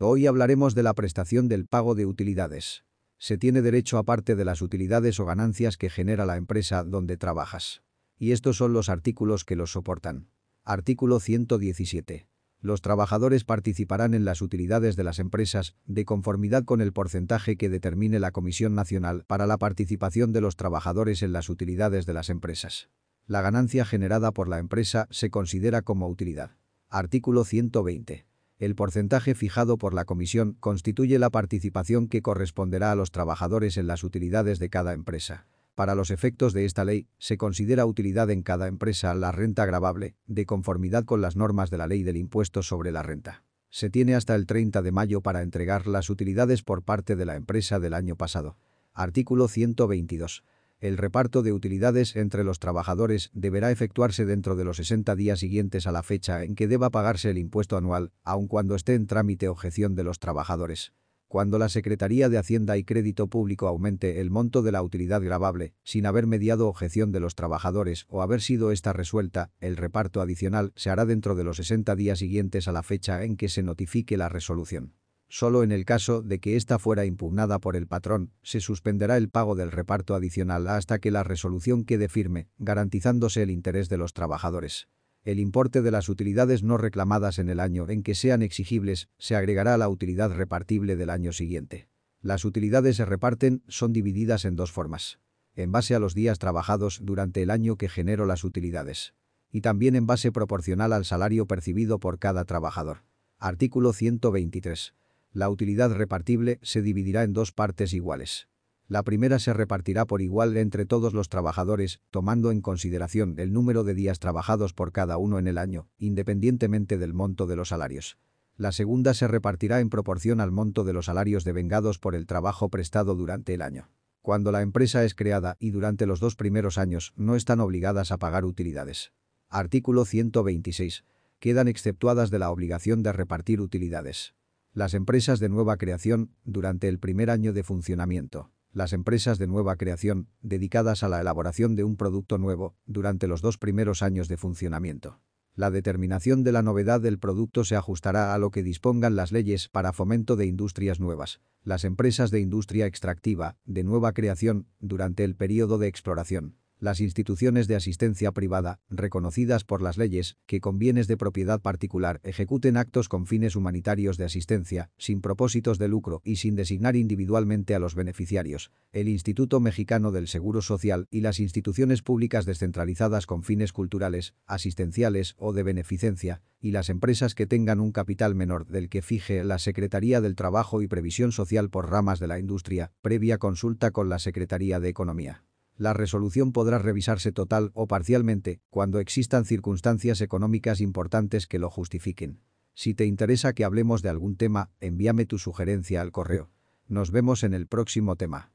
Hoy hablaremos de la prestación del pago de utilidades. Se tiene derecho a parte de las utilidades o ganancias que genera la empresa donde trabajas. Y estos son los artículos que los soportan. Artículo 117. Los trabajadores participarán en las utilidades de las empresas de conformidad con el porcentaje que determine la Comisión Nacional para la participación de los trabajadores en las utilidades de las empresas. La ganancia generada por la empresa se considera como utilidad. Artículo 120. El porcentaje fijado por la comisión constituye la participación que corresponderá a los trabajadores en las utilidades de cada empresa. Para los efectos de esta ley, se considera utilidad en cada empresa la renta gravable, de conformidad con las normas de la ley del impuesto sobre la renta. Se tiene hasta el 30 de mayo para entregar las utilidades por parte de la empresa del año pasado. Artículo 122. El reparto de utilidades entre los trabajadores deberá efectuarse dentro de los 60 días siguientes a la fecha en que deba pagarse el impuesto anual, aun cuando esté en trámite objeción de los trabajadores. Cuando la Secretaría de Hacienda y Crédito Público aumente el monto de la utilidad gravable, sin haber mediado objeción de los trabajadores o haber sido esta resuelta, el reparto adicional se hará dentro de los 60 días siguientes a la fecha en que se notifique la resolución. Solo en el caso de que ésta fuera impugnada por el patrón, se suspenderá el pago del reparto adicional hasta que la resolución quede firme, garantizándose el interés de los trabajadores. El importe de las utilidades no reclamadas en el año en que sean exigibles se agregará a la utilidad repartible del año siguiente. Las utilidades se reparten son divididas en dos formas. En base a los días trabajados durante el año que generó las utilidades. Y también en base proporcional al salario percibido por cada trabajador. Artículo 123. La utilidad repartible se dividirá en dos partes iguales. La primera se repartirá por igual entre todos los trabajadores, tomando en consideración el número de días trabajados por cada uno en el año, independientemente del monto de los salarios. La segunda se repartirá en proporción al monto de los salarios devengados por el trabajo prestado durante el año. Cuando la empresa es creada y durante los dos primeros años no están obligadas a pagar utilidades. Artículo 126. Quedan exceptuadas de la obligación de repartir utilidades. Las empresas de nueva creación, durante el primer año de funcionamiento. Las empresas de nueva creación, dedicadas a la elaboración de un producto nuevo, durante los dos primeros años de funcionamiento. La determinación de la novedad del producto se ajustará a lo que dispongan las leyes para fomento de industrias nuevas. Las empresas de industria extractiva, de nueva creación, durante el periodo de exploración las instituciones de asistencia privada, reconocidas por las leyes, que con bienes de propiedad particular ejecuten actos con fines humanitarios de asistencia, sin propósitos de lucro y sin designar individualmente a los beneficiarios, el Instituto Mexicano del Seguro Social y las instituciones públicas descentralizadas con fines culturales, asistenciales o de beneficencia, y las empresas que tengan un capital menor del que fije la Secretaría del Trabajo y Previsión Social por ramas de la industria, previa consulta con la Secretaría de Economía. La resolución podrá revisarse total o parcialmente cuando existan circunstancias económicas importantes que lo justifiquen. Si te interesa que hablemos de algún tema, envíame tu sugerencia al correo. Nos vemos en el próximo tema.